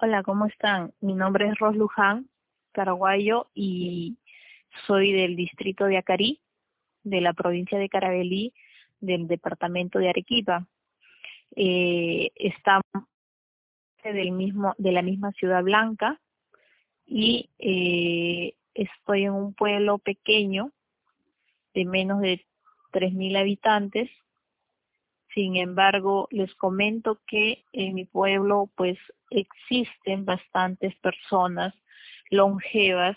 Hola, ¿cómo están? Mi nombre es Ros Luján, paraguayo, y soy del distrito de Acarí, de la provincia de Carabelí, del departamento de Arequipa. Eh, estamos del mismo, de la misma Ciudad Blanca y eh, estoy en un pueblo pequeño de menos de 3.000 habitantes sin embargo, les comento que en mi pueblo pues existen bastantes personas longevas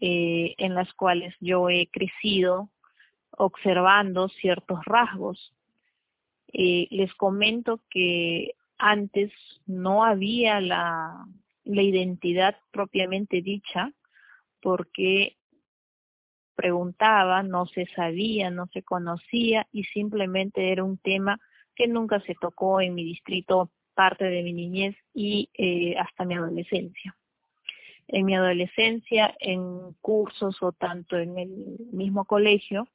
eh, en las cuales yo he crecido observando ciertos rasgos. Eh, les comento que antes no había la, la identidad propiamente dicha porque preguntaba, no se sabía, no se conocía y simplemente era un tema que nunca se tocó en mi distrito parte de mi niñez y eh, hasta mi adolescencia. En mi adolescencia, en cursos o tanto en el mismo colegio,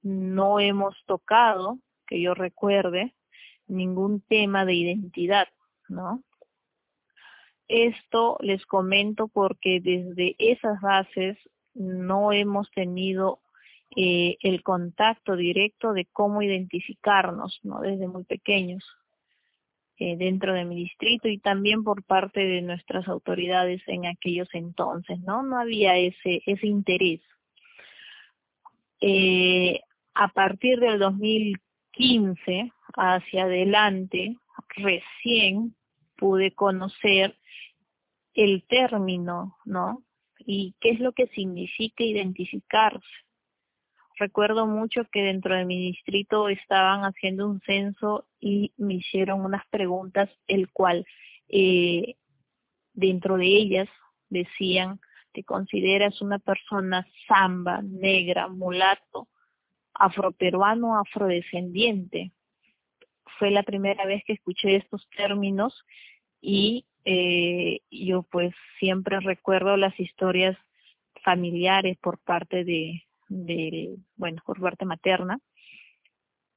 no hemos tocado, que yo recuerde, ningún tema de identidad, ¿no? Esto les comento porque desde esas bases no hemos tenido eh, el contacto directo de cómo identificarnos, ¿no? Desde muy pequeños eh, dentro de mi distrito y también por parte de nuestras autoridades en aquellos entonces, ¿no? No había ese, ese interés. Eh, a partir del 2015 hacia adelante, recién pude conocer el término, ¿no? Y qué es lo que significa identificarse. Recuerdo mucho que dentro de mi distrito estaban haciendo un censo y me hicieron unas preguntas, el cual eh, dentro de ellas decían, ¿te consideras una persona samba, negra, mulato, afroperuano, afrodescendiente? Fue la primera vez que escuché estos términos y eh, yo pues siempre recuerdo las historias familiares por parte de, de, bueno, por parte materna.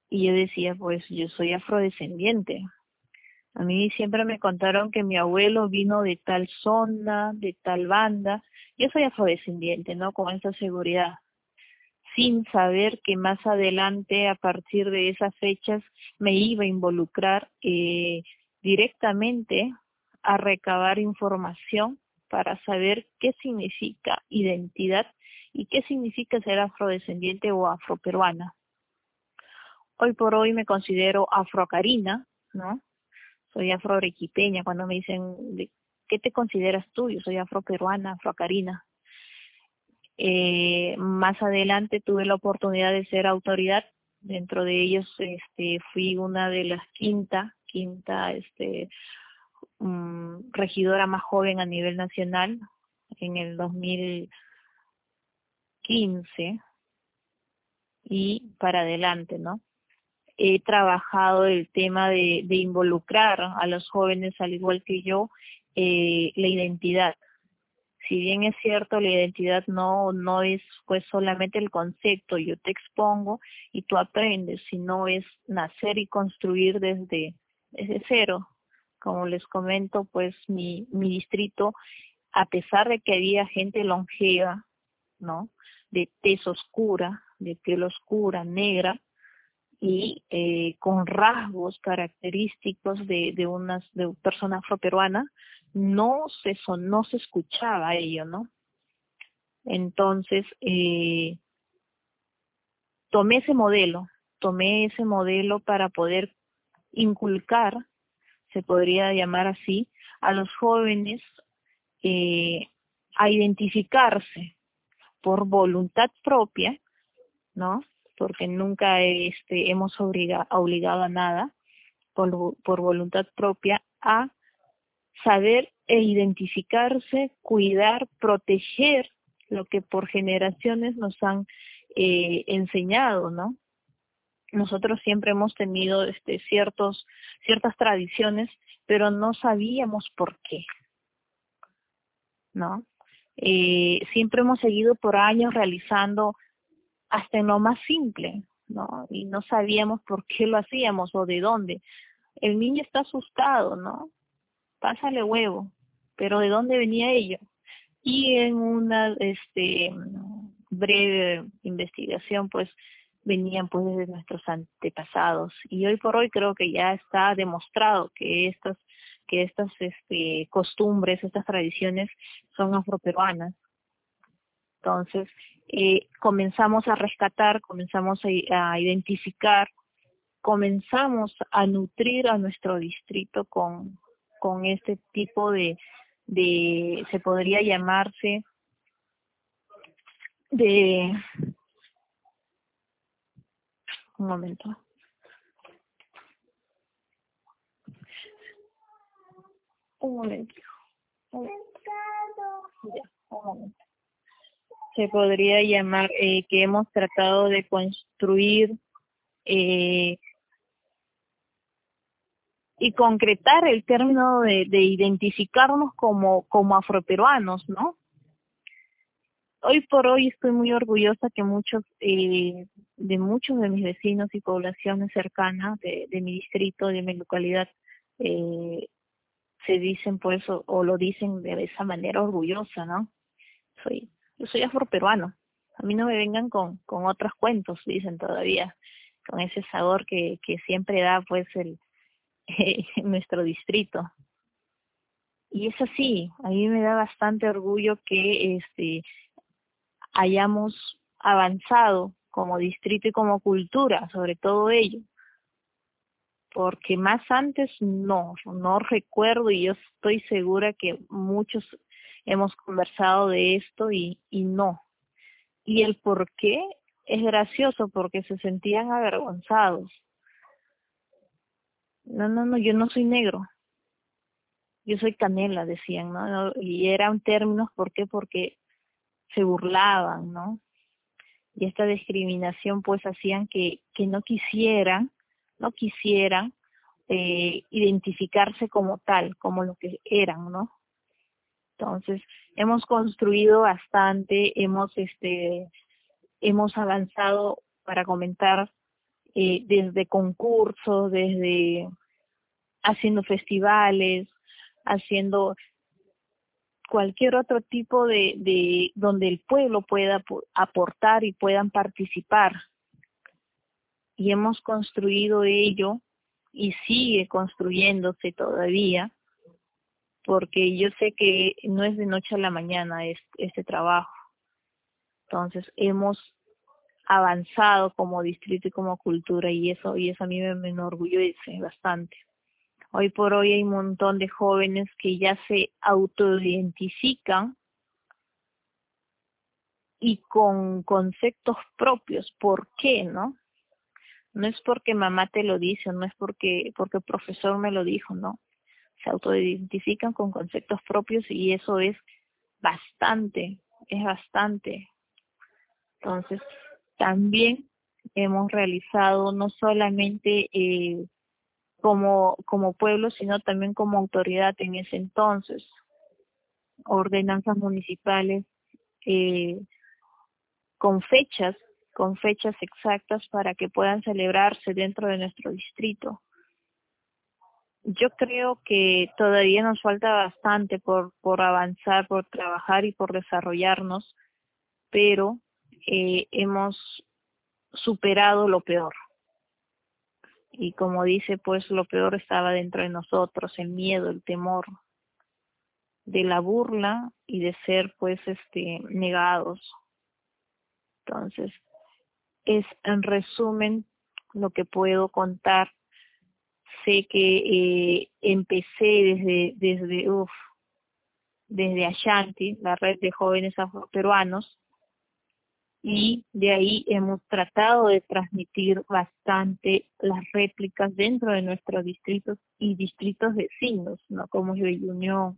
Y yo decía, pues yo soy afrodescendiente. A mí siempre me contaron que mi abuelo vino de tal zona, de tal banda. Yo soy afrodescendiente, ¿no? Con esa seguridad. Sin saber que más adelante, a partir de esas fechas, me iba a involucrar eh, directamente a recabar información para saber qué significa identidad y qué significa ser afrodescendiente o afroperuana. Hoy por hoy me considero afrocarina, ¿no? Soy afroarequipeña. Cuando me dicen, ¿qué te consideras tú? Yo soy afroperuana, afrocarina. Eh, más adelante tuve la oportunidad de ser autoridad. Dentro de ellos este, fui una de las quinta, quinta este, regidora más joven a nivel nacional en el 2015 y para adelante, ¿no? He trabajado el tema de, involucrar a los jóvenes, al igual que yo, eh, la identidad. Si bien es cierto, la identidad no, no es pues solamente el concepto, yo te expongo y tú aprendes, sino es nacer y construir desde, desde cero, como les comento, pues mi, distrito, a pesar de que había gente longeva, ¿no? De tez oscura, de piel oscura, negra, y eh, con rasgos característicos de, una persona afroperuana, no se, no se escuchaba ello, ¿no? Entonces, eh, tomé ese modelo, tomé ese modelo para poder inculcar se podría llamar así, a los jóvenes eh, a identificarse por voluntad propia, ¿no? Porque nunca este, hemos obligado a nada, por, voluntad propia, a saber e identificarse, cuidar, proteger lo que por generaciones nos han eh, enseñado, ¿no? nosotros siempre hemos tenido este, ciertos, ciertas tradiciones, pero no sabíamos por qué, ¿no? Eh, siempre hemos seguido por años realizando hasta en lo más simple, ¿no? Y no sabíamos por qué lo hacíamos o de dónde. El niño está asustado, ¿no? Pásale huevo, pero ¿de dónde venía ello? Y en una este breve investigación, pues venían pues desde nuestros antepasados y hoy por hoy creo que ya está demostrado que estas que estas este, costumbres, estas tradiciones son afroperuanas. Entonces, eh, comenzamos a rescatar, comenzamos a, a, identificar, comenzamos a nutrir a nuestro distrito con, con este tipo de, de, se podría llamarse, de, un momento. Un momento. Un momento. Se podría llamar eh, que hemos tratado de construir eh, y concretar el término de, de identificarnos como, como afroperuanos, ¿no? Hoy por hoy estoy muy orgullosa que muchos eh, de muchos de mis vecinos y poblaciones cercanas de, mi distrito, de mi localidad, eh, se dicen pues o, lo dicen de esa manera orgullosa, ¿no? Soy, yo soy afroperuano. A mí no me vengan con, con otros cuentos, dicen todavía, con ese sabor que, que siempre da pues el nuestro distrito. Y es así, a mí me da bastante orgullo que este hayamos avanzado como distrito y como cultura sobre todo ello. Porque más antes no, no recuerdo y yo estoy segura que muchos hemos conversado de esto y, no. Y el por qué es gracioso porque se sentían avergonzados. No, no, no, yo no soy negro. Yo soy canela, decían, ¿no? Y eran términos, ¿por qué? Porque se burlaban, ¿no? Y esta discriminación pues hacían que, que no quisieran, no quisieran eh, identificarse como tal, como lo que eran, ¿no? Entonces, hemos construido bastante, hemos este hemos avanzado para comentar eh, desde concursos, desde haciendo festivales, haciendo cualquier otro tipo de, de donde el pueblo pueda aportar y puedan participar. Y hemos construido ello y sigue construyéndose todavía, porque yo sé que no es de noche a la mañana este, trabajo. Entonces hemos avanzado como distrito y como cultura y eso y eso a mí me, me enorgullece bastante. Hoy por hoy hay un montón de jóvenes que ya se autoidentifican y con conceptos propios. ¿Por qué, no? No es porque mamá te lo dice, no es porque porque el profesor me lo dijo, no. Se autoidentifican con conceptos propios y eso es bastante, es bastante. Entonces, también hemos realizado no solamente eh, como, como pueblo, sino también como autoridad en ese entonces. Ordenanzas municipales eh, con fechas, con fechas exactas para que puedan celebrarse dentro de nuestro distrito. Yo creo que todavía nos falta bastante por, por avanzar, por trabajar y por desarrollarnos, pero eh, hemos superado lo peor y como dice, pues lo peor estaba dentro de nosotros, el miedo, el temor de la burla y de ser pues este negados. Entonces, es en resumen lo que puedo contar. Sé que eh, empecé desde desde uf, desde Ashanti, la red de jóvenes afroperuanos, y de ahí hemos tratado de transmitir bastante las réplicas dentro de nuestros distritos y distritos vecinos, ¿no? Como de Unión.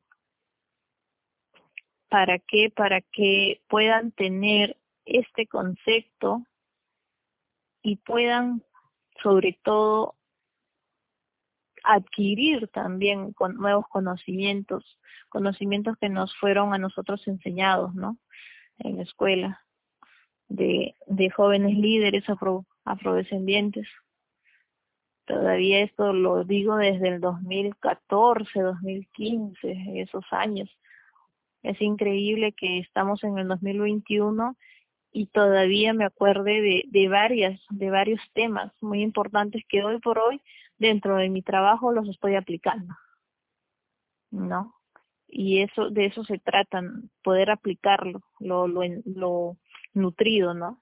¿Para qué? Para que puedan tener este concepto y puedan, sobre todo, adquirir también con nuevos conocimientos, conocimientos que nos fueron a nosotros enseñados, ¿no? En la escuela de, de jóvenes líderes afro, afrodescendientes. Todavía esto lo digo desde el 2014, 2015, esos años. Es increíble que estamos en el 2021 y todavía me acuerde de, de varias, de varios temas muy importantes que hoy por hoy dentro de mi trabajo los estoy aplicando. ¿No? Y eso, de eso se trata, poder aplicarlo, lo, lo, lo nutrido, ¿no?